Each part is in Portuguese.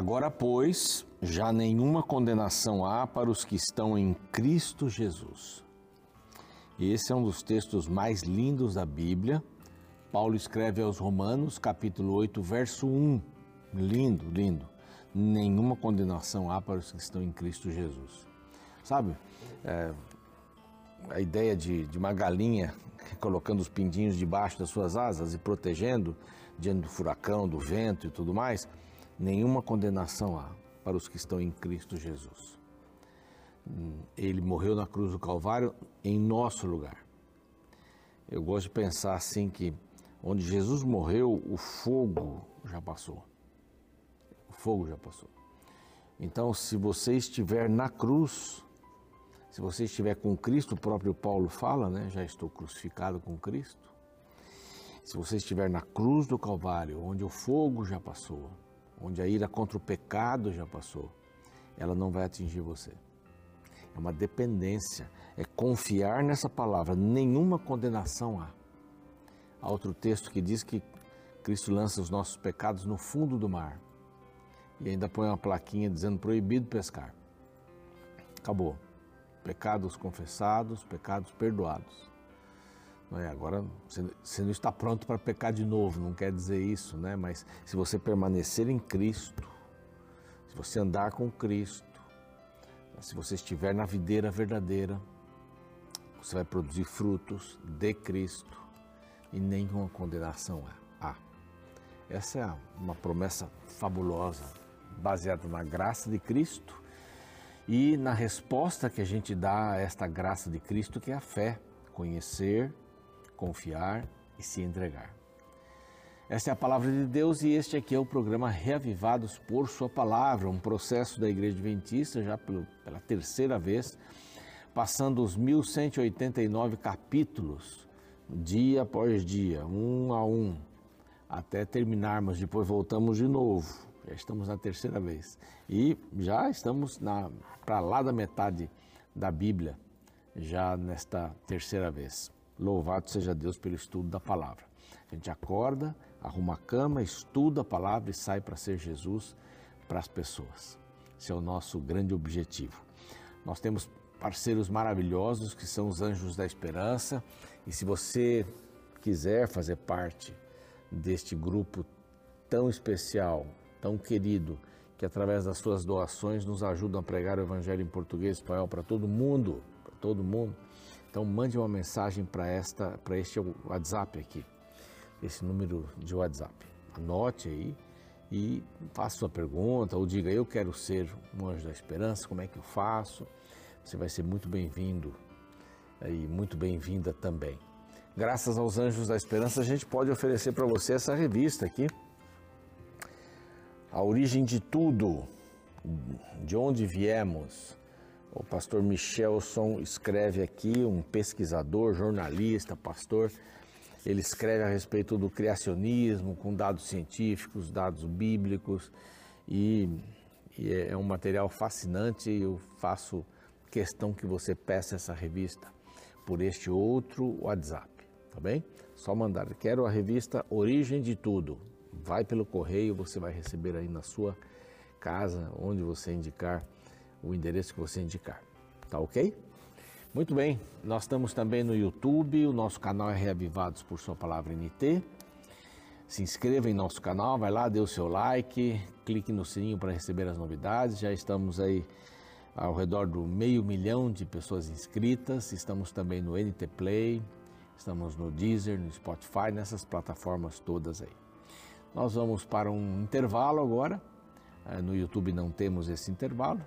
Agora, pois, já nenhuma condenação há para os que estão em Cristo Jesus. Esse é um dos textos mais lindos da Bíblia. Paulo escreve aos Romanos, capítulo 8, verso 1. Lindo, lindo. Nenhuma condenação há para os que estão em Cristo Jesus. Sabe, é, a ideia de, de uma galinha colocando os pindinhos debaixo das suas asas e protegendo diante do furacão, do vento e tudo mais nenhuma condenação há para os que estão em Cristo Jesus. Ele morreu na cruz do Calvário em nosso lugar. Eu gosto de pensar assim que onde Jesus morreu, o fogo já passou. O fogo já passou. Então, se você estiver na cruz, se você estiver com Cristo, o próprio Paulo fala, né? Já estou crucificado com Cristo. Se você estiver na cruz do Calvário, onde o fogo já passou, onde a ira contra o pecado já passou, ela não vai atingir você. É uma dependência, é confiar nessa palavra, nenhuma condenação há. Há outro texto que diz que Cristo lança os nossos pecados no fundo do mar e ainda põe uma plaquinha dizendo proibido pescar. Acabou. Pecados confessados, pecados perdoados. É? Agora, você não está pronto para pecar de novo, não quer dizer isso, né? mas se você permanecer em Cristo, se você andar com Cristo, se você estiver na videira verdadeira, você vai produzir frutos de Cristo e nenhuma condenação há. Essa é uma promessa fabulosa, baseada na graça de Cristo e na resposta que a gente dá a esta graça de Cristo, que é a fé, conhecer confiar e se entregar. Esta é a palavra de Deus e este aqui é o programa Reavivados por Sua Palavra, um processo da Igreja Adventista já pela terceira vez, passando os 1189 capítulos, dia após dia, um a um, até terminarmos. Depois voltamos de novo, já estamos na terceira vez e já estamos para lá da metade da Bíblia, já nesta terceira vez. Louvado seja Deus pelo estudo da palavra. A gente acorda, arruma a cama, estuda a palavra e sai para ser Jesus para as pessoas. Esse é o nosso grande objetivo. Nós temos parceiros maravilhosos que são os Anjos da Esperança e se você quiser fazer parte deste grupo tão especial, tão querido, que através das suas doações nos ajudam a pregar o Evangelho em português e espanhol para todo mundo, para todo mundo então mande uma mensagem para esta, para este WhatsApp aqui, esse número de WhatsApp. Anote aí e faça sua pergunta ou diga eu quero ser um anjo da esperança, como é que eu faço? Você vai ser muito bem-vindo e muito bem-vinda também. Graças aos Anjos da Esperança, a gente pode oferecer para você essa revista aqui. A origem de tudo, de onde viemos, o pastor Michelson escreve aqui, um pesquisador, jornalista, pastor. Ele escreve a respeito do criacionismo, com dados científicos, dados bíblicos, e, e é, é um material fascinante. Eu faço questão que você peça essa revista por este outro WhatsApp, tá bem? Só mandar. Quero a revista Origem de Tudo. Vai pelo correio, você vai receber aí na sua casa, onde você indicar o endereço que você indicar. Tá ok? Muito bem, nós estamos também no YouTube, o nosso canal é Reavivados por Sua Palavra NT. Se inscreva em nosso canal, vai lá, dê o seu like, clique no sininho para receber as novidades. Já estamos aí ao redor do meio milhão de pessoas inscritas. Estamos também no NT Play, estamos no Deezer, no Spotify, nessas plataformas todas aí. Nós vamos para um intervalo agora. Eh, no YouTube não temos esse intervalo,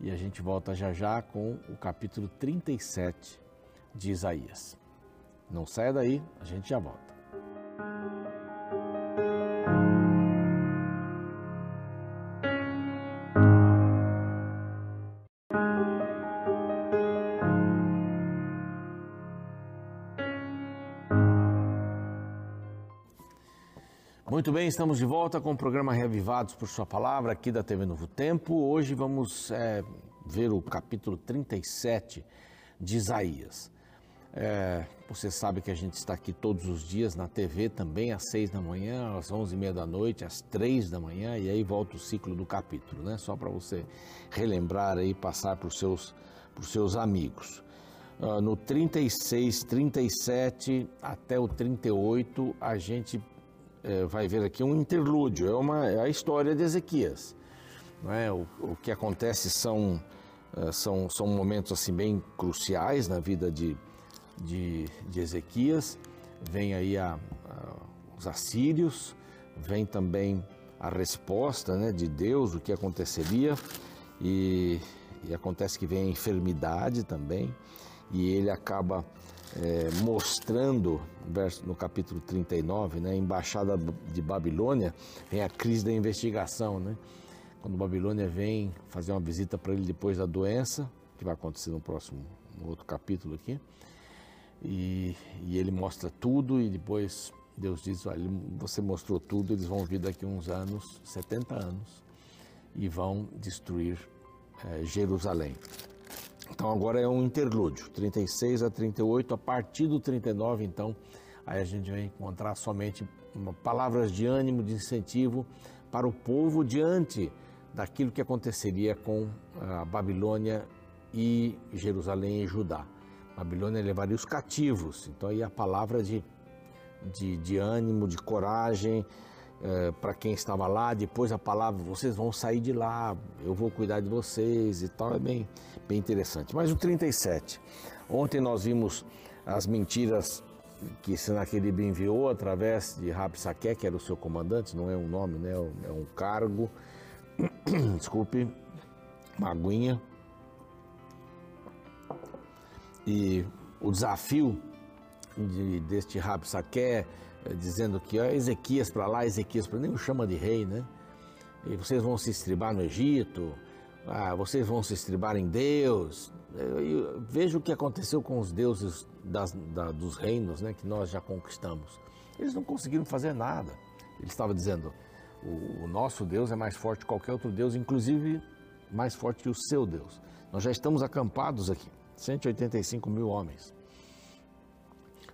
e a gente volta já já com o capítulo 37 de Isaías. Não saia daí, a gente já volta. Muito bem, estamos de volta com o programa Reavivados por Sua Palavra, aqui da TV Novo Tempo. Hoje vamos é, ver o capítulo 37 de Isaías. É, você sabe que a gente está aqui todos os dias na TV também, às seis da manhã, às onze e meia da noite, às três da manhã, e aí volta o ciclo do capítulo, né? Só para você relembrar aí, passar para os seus, seus amigos. Uh, no 36, 37 até o 38, a gente é, vai ver aqui um interlúdio, é, uma, é a história de Ezequias. É? O, o, que acontece são, uh, são, são momentos assim bem cruciais na vida de de, de Ezequias, vem aí a, a, os assírios, vem também a resposta né, de Deus, o que aconteceria, e, e acontece que vem a enfermidade também, e ele acaba é, mostrando, no capítulo 39, né, embaixada de Babilônia, vem a crise da investigação, né? Quando Babilônia vem fazer uma visita para ele depois da doença, que vai acontecer no próximo no outro capítulo aqui, e, e ele mostra tudo e depois Deus diz, olha, você mostrou tudo, eles vão vir daqui uns anos, 70 anos, e vão destruir é, Jerusalém. Então agora é um interlúdio, 36 a 38, a partir do 39, então, aí a gente vai encontrar somente palavras de ânimo, de incentivo para o povo diante daquilo que aconteceria com a Babilônia e Jerusalém e Judá. Babilônia levaria os cativos. Então aí a palavra de, de, de ânimo, de coragem é, para quem estava lá. Depois a palavra, vocês vão sair de lá, eu vou cuidar de vocês e tal. É bem, bem interessante. Mas o 37. Ontem nós vimos as mentiras que Senaquerib enviou através de Rabsaque, que era o seu comandante, não é um nome, né? é um cargo. Desculpe, Maguinha e o desafio de, deste Rabsaque, eh, dizendo que ó, Ezequias para lá, Ezequias para nem o chama de rei, né? E vocês vão se estribar no Egito, ah, vocês vão se estribar em Deus. Eu, veja o que aconteceu com os deuses das, da, dos reinos né, que nós já conquistamos. Eles não conseguiram fazer nada. Ele estava dizendo: o, o nosso Deus é mais forte que qualquer outro Deus, inclusive mais forte que o seu Deus. Nós já estamos acampados aqui. 185 mil homens.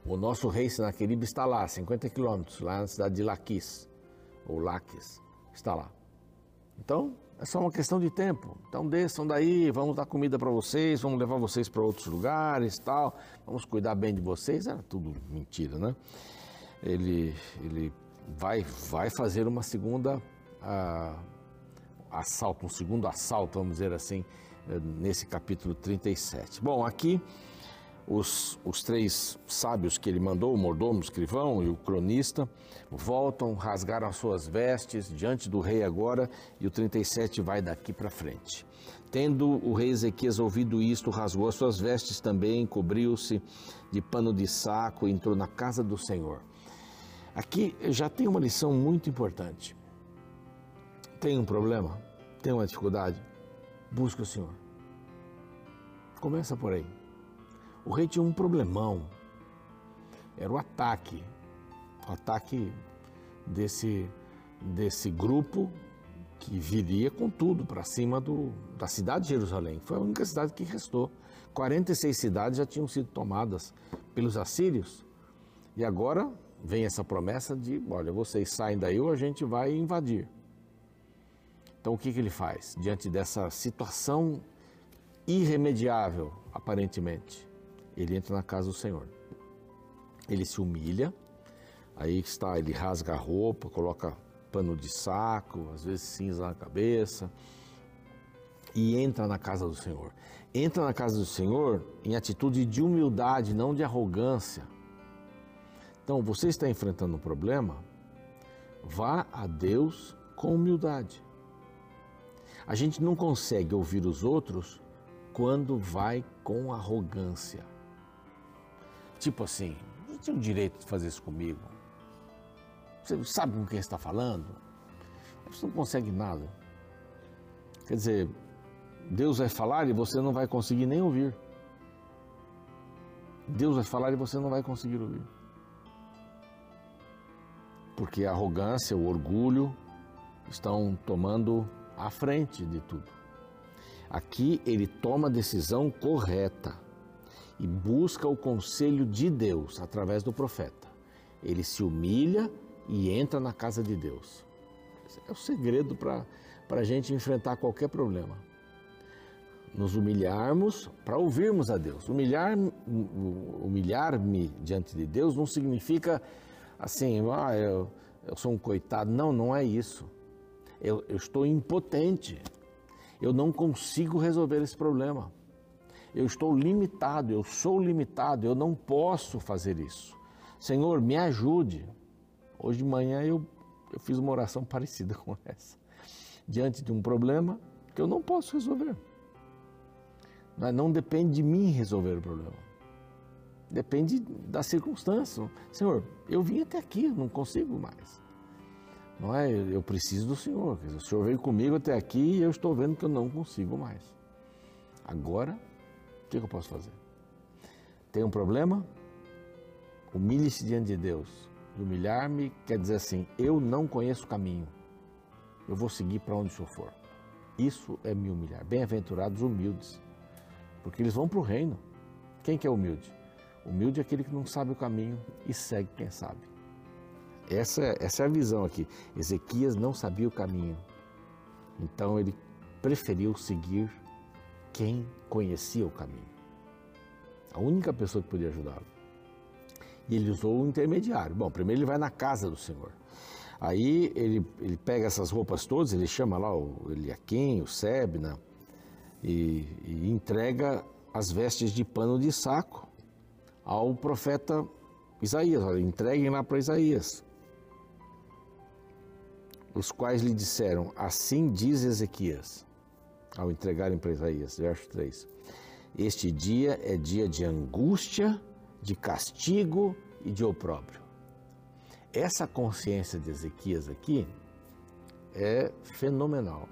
O nosso rei Senaquerib está lá, 50 quilômetros, lá na cidade de Laquis, ou Laques, está lá. Então, é só uma questão de tempo. Então, desçam daí, vamos dar comida para vocês, vamos levar vocês para outros lugares, tal, vamos cuidar bem de vocês. Era tudo mentira, né? Ele, ele vai, vai fazer uma segunda uh, assalto, um segundo assalto, vamos dizer assim, nesse capítulo 37. Bom, aqui os, os três sábios que ele mandou, o mordomo, o escrivão e o cronista, voltam, rasgaram as suas vestes diante do rei agora, e o 37 vai daqui para frente. Tendo o rei Ezequias ouvido isto, rasgou as suas vestes também, cobriu-se de pano de saco e entrou na casa do Senhor. Aqui já tem uma lição muito importante. Tem um problema? Tem uma dificuldade? Busca o Senhor. Começa por aí. O rei tinha um problemão. Era o ataque. O ataque desse, desse grupo que viria com tudo para cima do, da cidade de Jerusalém. Foi a única cidade que restou. 46 cidades já tinham sido tomadas pelos assírios. E agora vem essa promessa de: olha, vocês saem daí ou a gente vai invadir. Então o que, que ele faz? Diante dessa situação irremediável, aparentemente, ele entra na casa do Senhor. Ele se humilha, aí está, ele rasga a roupa, coloca pano de saco, às vezes cinza na cabeça, e entra na casa do Senhor. Entra na casa do Senhor em atitude de humildade, não de arrogância. Então, você está enfrentando um problema, vá a Deus com humildade. A gente não consegue ouvir os outros quando vai com arrogância. Tipo assim, você tem o direito de fazer isso comigo. Você sabe com quem está falando? Você não consegue nada. Quer dizer, Deus vai falar e você não vai conseguir nem ouvir. Deus vai falar e você não vai conseguir ouvir. Porque a arrogância, o orgulho estão tomando à frente de tudo. Aqui ele toma a decisão correta e busca o conselho de Deus através do profeta. Ele se humilha e entra na casa de Deus. Esse é o segredo para a gente enfrentar qualquer problema. Nos humilharmos para ouvirmos a Deus. Humilhar-me humilhar diante de Deus não significa assim, ah, eu, eu sou um coitado. Não, não é isso. Eu, eu estou impotente. Eu não consigo resolver esse problema. Eu estou limitado, eu sou limitado, eu não posso fazer isso. Senhor, me ajude. Hoje de manhã eu, eu fiz uma oração parecida com essa. Diante de um problema que eu não posso resolver. Mas não depende de mim resolver o problema. Depende da circunstância. Senhor, eu vim até aqui, não consigo mais. Não é? Eu preciso do Senhor. O Senhor veio comigo até aqui e eu estou vendo que eu não consigo mais. Agora, o que eu posso fazer? Tem um problema? Humilhe-se diante de Deus. Humilhar-me quer dizer assim: eu não conheço o caminho. Eu vou seguir para onde o Senhor for. Isso é me humilhar. Bem-aventurados humildes, porque eles vão para o reino. Quem que é humilde? Humilde é aquele que não sabe o caminho e segue quem sabe. Essa, essa é a visão aqui. Ezequias não sabia o caminho, então ele preferiu seguir quem conhecia o caminho. A única pessoa que podia ajudá-lo. E ele usou o intermediário. Bom, primeiro ele vai na casa do Senhor. Aí ele, ele pega essas roupas todas, ele chama lá o Eliaquim, o Sebna, e, e entrega as vestes de pano de saco ao profeta Isaías. Olha, entreguem lá para Isaías os quais lhe disseram: Assim diz Ezequias, ao entregarem para Isaías, verso 3: Este dia é dia de angústia, de castigo e de opróbrio. Essa consciência de Ezequias aqui é fenomenal.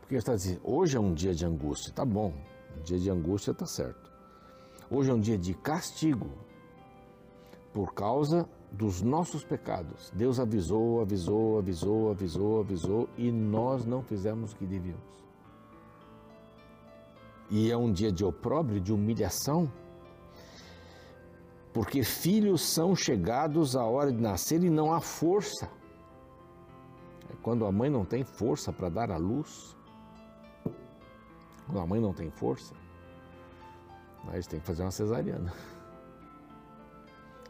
Porque ele está dizendo: hoje é um dia de angústia, tá bom, um dia de angústia está certo. Hoje é um dia de castigo, por causa dos nossos pecados. Deus avisou, avisou, avisou, avisou, avisou e nós não fizemos o que devíamos. E é um dia de opróbrio, de humilhação, porque filhos são chegados à hora de nascer e não há força. É quando a mãe não tem força para dar à luz, quando a mãe não tem força, mas tem que fazer uma cesariana.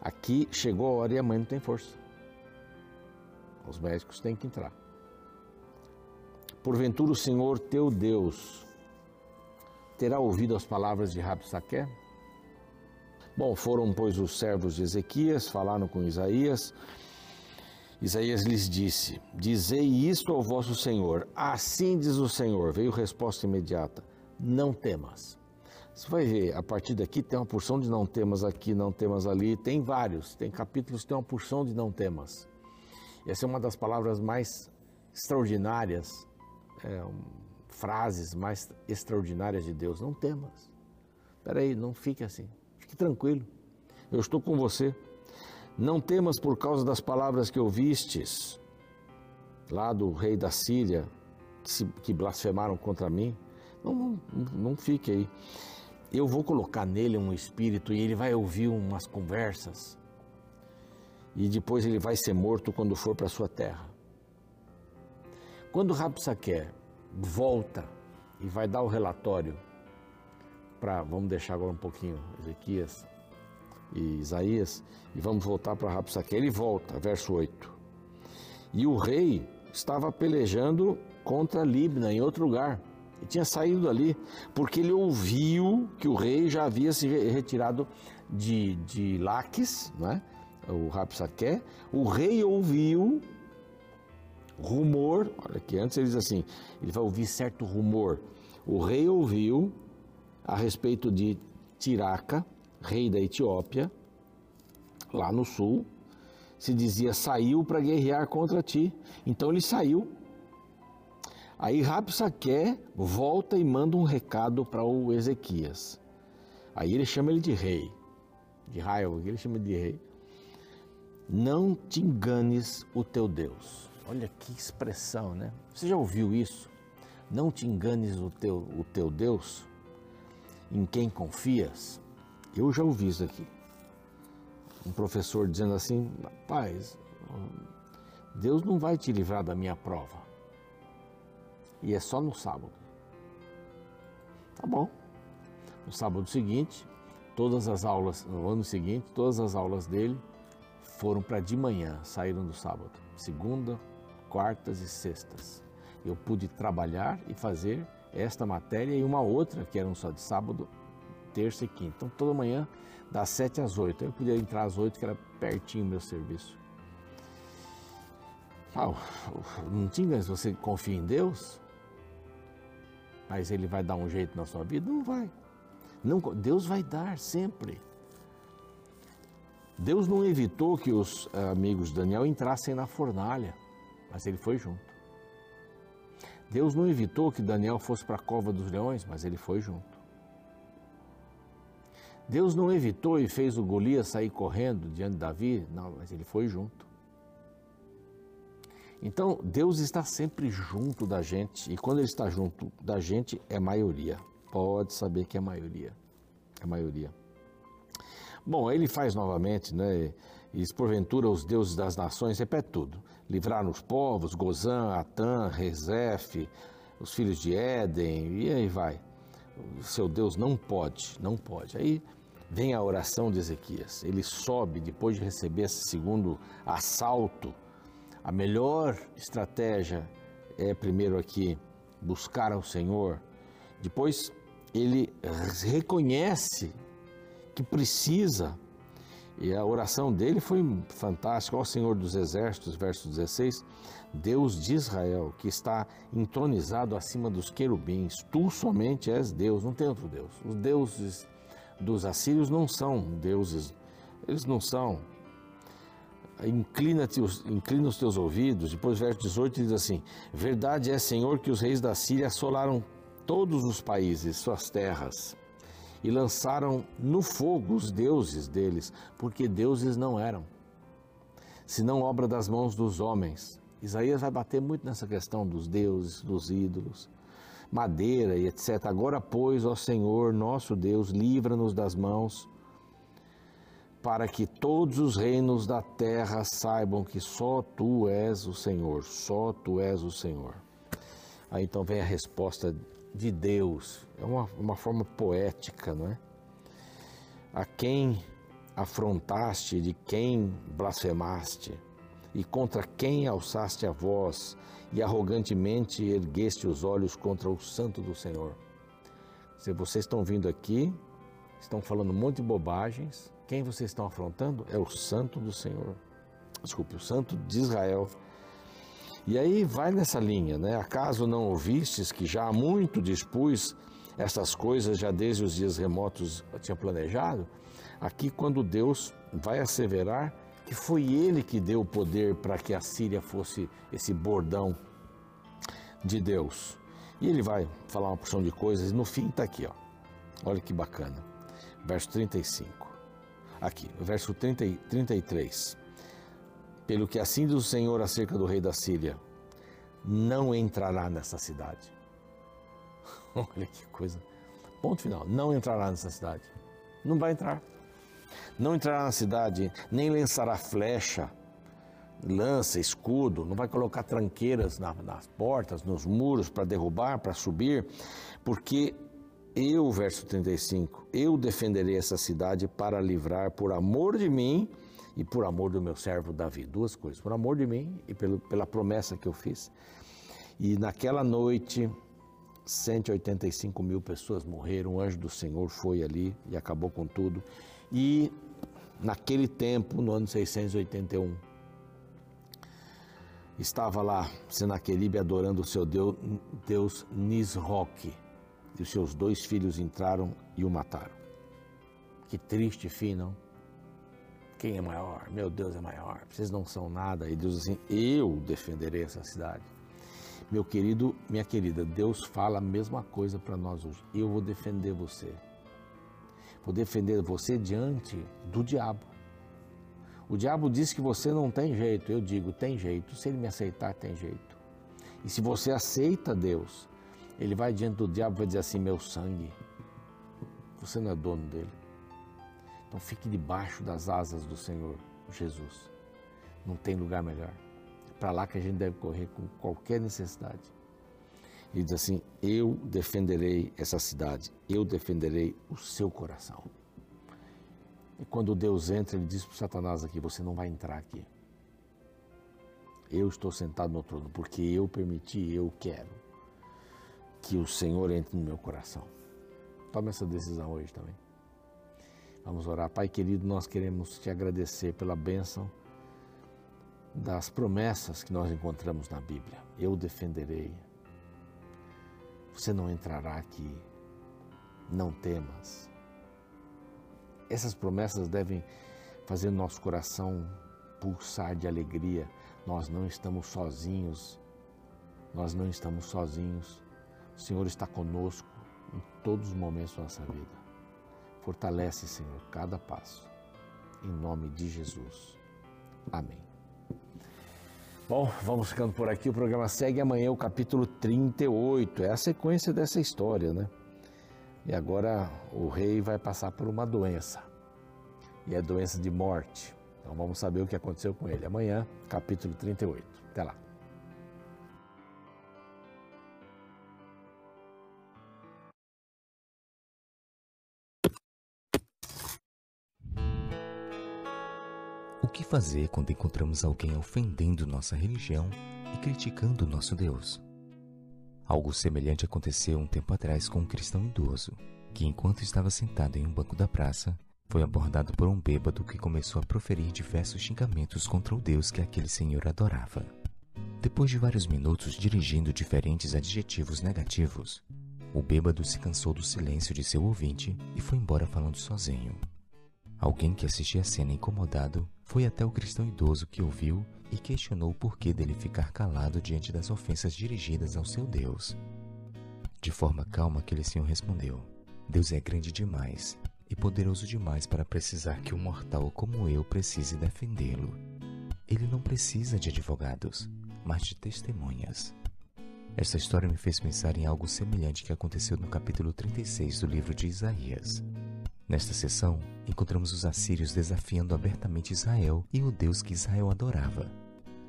Aqui chegou a hora e a mãe não tem força. Os médicos têm que entrar. Porventura o Senhor teu Deus terá ouvido as palavras de Rabsaqué? Bom, foram, pois, os servos de Ezequias, falaram com Isaías. Isaías lhes disse: Dizei isto ao vosso Senhor. Assim diz o Senhor. Veio resposta imediata: Não temas. Você vai ver, a partir daqui tem uma porção de não temas aqui, não temas ali, tem vários, tem capítulos que tem uma porção de não temas. essa é uma das palavras mais extraordinárias, é, frases mais extraordinárias de Deus. Não temas. Espera aí, não fique assim. Fique tranquilo. Eu estou com você. Não temas por causa das palavras que ouvistes lá do rei da Síria, que, blasfemaram contra mim. Não, não, não fique aí eu vou colocar nele um espírito e ele vai ouvir umas conversas e depois ele vai ser morto quando for para sua terra. Quando Rabsaque volta e vai dar o relatório para, vamos deixar agora um pouquinho Ezequias e Isaías e vamos voltar para Rabsaque. Ele volta, verso 8. E o rei estava pelejando contra Libna em outro lugar. E tinha saído dali porque ele ouviu que o rei já havia se retirado de, de Laques, né? o Rapsaque. O rei ouviu rumor, olha que antes ele diz assim, ele vai ouvir certo rumor. O rei ouviu a respeito de Tiraca, rei da Etiópia, lá no sul, se dizia saiu para guerrear contra ti. Então ele saiu Aí Rabsaque volta e manda um recado para o Ezequias. Aí ele chama ele de rei, de raiva, ele chama de rei. Não te enganes o teu Deus. Olha que expressão, né? Você já ouviu isso? Não te enganes o teu, o teu Deus, em quem confias. Eu já ouvi isso aqui. Um professor dizendo assim: rapaz, Deus não vai te livrar da minha prova. E é só no sábado. Tá bom. No sábado seguinte, todas as aulas, no ano seguinte, todas as aulas dele foram para de manhã, saíram do sábado. Segunda, quartas e sextas. Eu pude trabalhar e fazer esta matéria e uma outra, que eram só de sábado, terça e quinta. Então, toda manhã, das sete às oito. Eu podia entrar às oito, que era pertinho o meu serviço. Ah, não tinha, se você confia em Deus, mas Ele vai dar um jeito na sua vida? Não vai. Não, Deus vai dar sempre. Deus não evitou que os eh, amigos de Daniel entrassem na fornalha, mas ele foi junto. Deus não evitou que Daniel fosse para a cova dos leões, mas ele foi junto. Deus não evitou e fez o Golias sair correndo diante de Davi, não, mas ele foi junto. Então, Deus está sempre junto da gente, e quando Ele está junto da gente, é maioria. Pode saber que é maioria. É maioria. Bom, ele faz novamente, né? E porventura os deuses das nações, repete tudo. Livraram os povos, Gozã, Atã, Rezef, os filhos de Éden, e aí vai. O seu Deus não pode, não pode. Aí vem a oração de Ezequias. Ele sobe depois de receber esse segundo assalto. A melhor estratégia é primeiro aqui buscar ao Senhor. Depois ele reconhece que precisa. E a oração dele foi fantástica. Ó Senhor dos Exércitos, verso 16: Deus de Israel, que está entronizado acima dos querubins, tu somente és Deus, não tem outro Deus. Os deuses dos assírios não são deuses, eles não são. Inclina, inclina os teus ouvidos. Depois, verso 18 diz assim: Verdade é, Senhor, que os reis da Síria assolaram todos os países, suas terras e lançaram no fogo os deuses deles, porque deuses não eram, senão obra das mãos dos homens. Isaías vai bater muito nessa questão dos deuses, dos ídolos, madeira e etc. Agora, pois, ó Senhor, nosso Deus, livra-nos das mãos, para que todos os reinos da terra saibam que só tu és o Senhor, só tu és o Senhor. Aí então vem a resposta de Deus. É uma, uma forma poética, não é? A quem afrontaste, de quem blasfemaste, e contra quem alçaste a voz, e arrogantemente ergueste os olhos contra o santo do Senhor. Se vocês estão vindo aqui, estão falando um monte de bobagens, quem vocês estão afrontando é o santo do Senhor. Desculpe, o santo de Israel e aí vai nessa linha, né? Acaso não ouvistes que já há muito dispus essas coisas, já desde os dias remotos tinha planejado? Aqui, quando Deus vai asseverar que foi Ele que deu o poder para que a Síria fosse esse bordão de Deus. E ele vai falar uma porção de coisas, e no fim está aqui, ó. Olha que bacana. Verso 35. Aqui, verso 30, 33. Pelo que assim diz o Senhor acerca do rei da Síria, não entrará nessa cidade. Olha que coisa. Ponto final. Não entrará nessa cidade. Não vai entrar. Não entrará na cidade, nem lançará flecha, lança, escudo, não vai colocar tranqueiras nas portas, nos muros para derrubar, para subir, porque eu, verso 35, eu defenderei essa cidade para livrar por amor de mim e por amor do meu servo Davi. Duas coisas, por amor de mim e pelo, pela promessa que eu fiz. E naquela noite, 185 mil pessoas morreram, o anjo do Senhor foi ali e acabou com tudo. E naquele tempo, no ano 681, estava lá Senaqueribe adorando o seu Deus, Deus Nisroque. E os seus dois filhos entraram e o mataram. Que triste fim, não? Quem é maior? Meu Deus é maior. Vocês não são nada. E Deus assim: Eu defenderei essa cidade. Meu querido, minha querida, Deus fala a mesma coisa para nós hoje. Eu vou defender você. Vou defender você diante do diabo. O diabo diz que você não tem jeito. Eu digo, tem jeito. Se ele me aceitar, tem jeito. E se você aceita Deus, ele vai diante do diabo e vai dizer assim: meu sangue. Você não é dono dele. Então fique debaixo das asas do Senhor Jesus. Não tem lugar melhor. É para lá que a gente deve correr com qualquer necessidade. E diz assim: Eu defenderei essa cidade, eu defenderei o seu coração. E quando Deus entra, ele diz para Satanás aqui: Você não vai entrar aqui. Eu estou sentado no trono, porque eu permiti, eu quero que o Senhor entre no meu coração. Tome essa decisão hoje também. Vamos orar. Pai querido, nós queremos te agradecer pela bênção das promessas que nós encontramos na Bíblia. Eu defenderei. Você não entrará aqui. Não temas. Essas promessas devem fazer nosso coração pulsar de alegria. Nós não estamos sozinhos. Nós não estamos sozinhos. O Senhor está conosco em todos os momentos da nossa vida. Fortalece, Senhor, cada passo. Em nome de Jesus. Amém. Bom, vamos ficando por aqui. O programa segue amanhã o capítulo 38. É a sequência dessa história, né? E agora o rei vai passar por uma doença. E é doença de morte. Então vamos saber o que aconteceu com ele. Amanhã, capítulo 38. Até lá. Que fazer quando encontramos alguém ofendendo nossa religião e criticando nosso Deus? Algo semelhante aconteceu um tempo atrás com um cristão idoso, que enquanto estava sentado em um banco da praça, foi abordado por um bêbado que começou a proferir diversos xingamentos contra o Deus que aquele senhor adorava. Depois de vários minutos dirigindo diferentes adjetivos negativos, o bêbado se cansou do silêncio de seu ouvinte e foi embora falando sozinho. Alguém que assistia a cena incomodado foi até o cristão idoso que ouviu e questionou o porquê dele ficar calado diante das ofensas dirigidas ao seu Deus. De forma calma, aquele senhor respondeu: Deus é grande demais e poderoso demais para precisar que um mortal como eu precise defendê-lo. Ele não precisa de advogados, mas de testemunhas. Essa história me fez pensar em algo semelhante que aconteceu no capítulo 36 do livro de Isaías. Nesta sessão, encontramos os assírios desafiando abertamente Israel e o Deus que Israel adorava.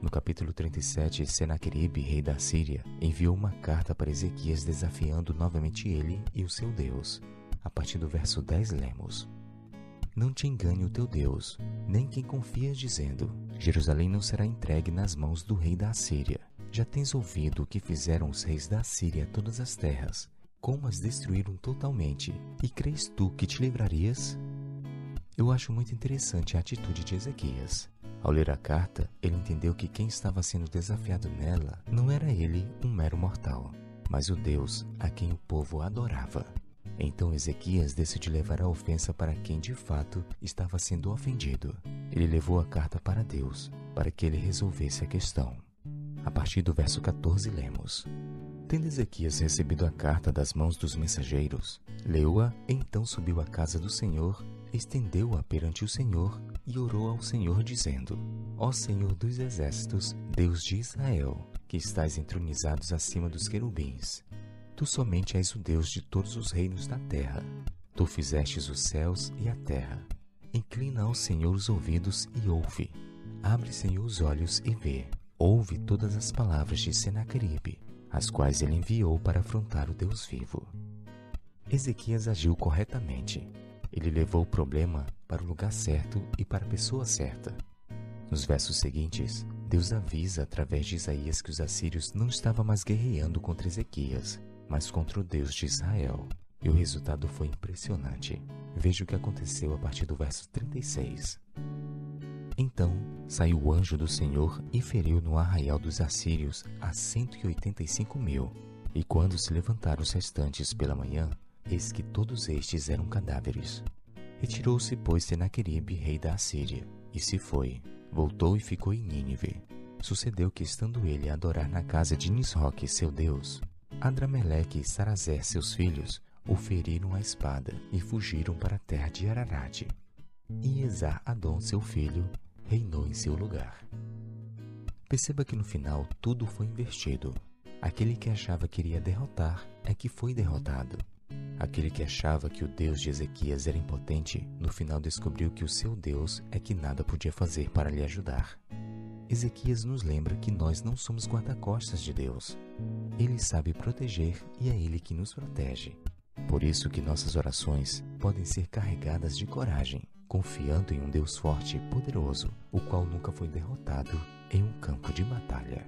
No capítulo 37, Senaqueribe, rei da Síria, enviou uma carta para Ezequias desafiando novamente ele e o seu Deus. A partir do verso 10 lemos: Não te engane o teu Deus, nem quem confias dizendo: Jerusalém não será entregue nas mãos do rei da Assíria. Já tens ouvido o que fizeram os reis da Assíria a todas as terras, como as destruíram totalmente, e crês tu que te livrarias? Eu acho muito interessante a atitude de Ezequias. Ao ler a carta, ele entendeu que quem estava sendo desafiado nela não era ele, um mero mortal, mas o Deus a quem o povo adorava. Então Ezequias decidiu levar a ofensa para quem de fato estava sendo ofendido. Ele levou a carta para Deus, para que ele resolvesse a questão. A partir do verso 14, lemos: Tendo Ezequias recebido a carta das mãos dos mensageiros, leu-a, então subiu à casa do Senhor, estendeu-a perante o Senhor e orou ao Senhor, dizendo: Ó Senhor dos exércitos, Deus de Israel, que estás entronizados acima dos querubins, tu somente és o Deus de todos os reinos da terra. Tu fizestes os céus e a terra. Inclina ao Senhor os ouvidos e ouve. Abre, Senhor, os olhos e vê. Ouve todas as palavras de Senaqueribe as quais ele enviou para afrontar o Deus vivo. Ezequias agiu corretamente. Ele levou o problema para o lugar certo e para a pessoa certa. Nos versos seguintes, Deus avisa através de Isaías que os assírios não estavam mais guerreando contra Ezequias, mas contra o Deus de Israel. E o resultado foi impressionante. Veja o que aconteceu a partir do verso 36. Então saiu o anjo do Senhor e feriu no arraial dos assírios a cento e oitenta e cinco mil. E quando se levantaram os restantes pela manhã, eis que todos estes eram cadáveres. Retirou-se, pois, Senaqueribe, rei da Assíria, e se foi. Voltou e ficou em Nínive. Sucedeu que, estando ele a adorar na casa de Nisroque, seu deus, Adrameleque e Sarazé, seus filhos, o feriram à espada e fugiram para a terra de Ararat. E Esar Adon, seu filho, reinou em seu lugar. Perceba que no final tudo foi invertido. Aquele que achava que iria derrotar é que foi derrotado. Aquele que achava que o Deus de Ezequias era impotente, no final descobriu que o seu Deus é que nada podia fazer para lhe ajudar. Ezequias nos lembra que nós não somos guarda-costas de Deus. Ele sabe proteger e é Ele que nos protege. Por isso que nossas orações podem ser carregadas de coragem, confiando em um Deus forte e poderoso, o qual nunca foi derrotado em um campo de batalha.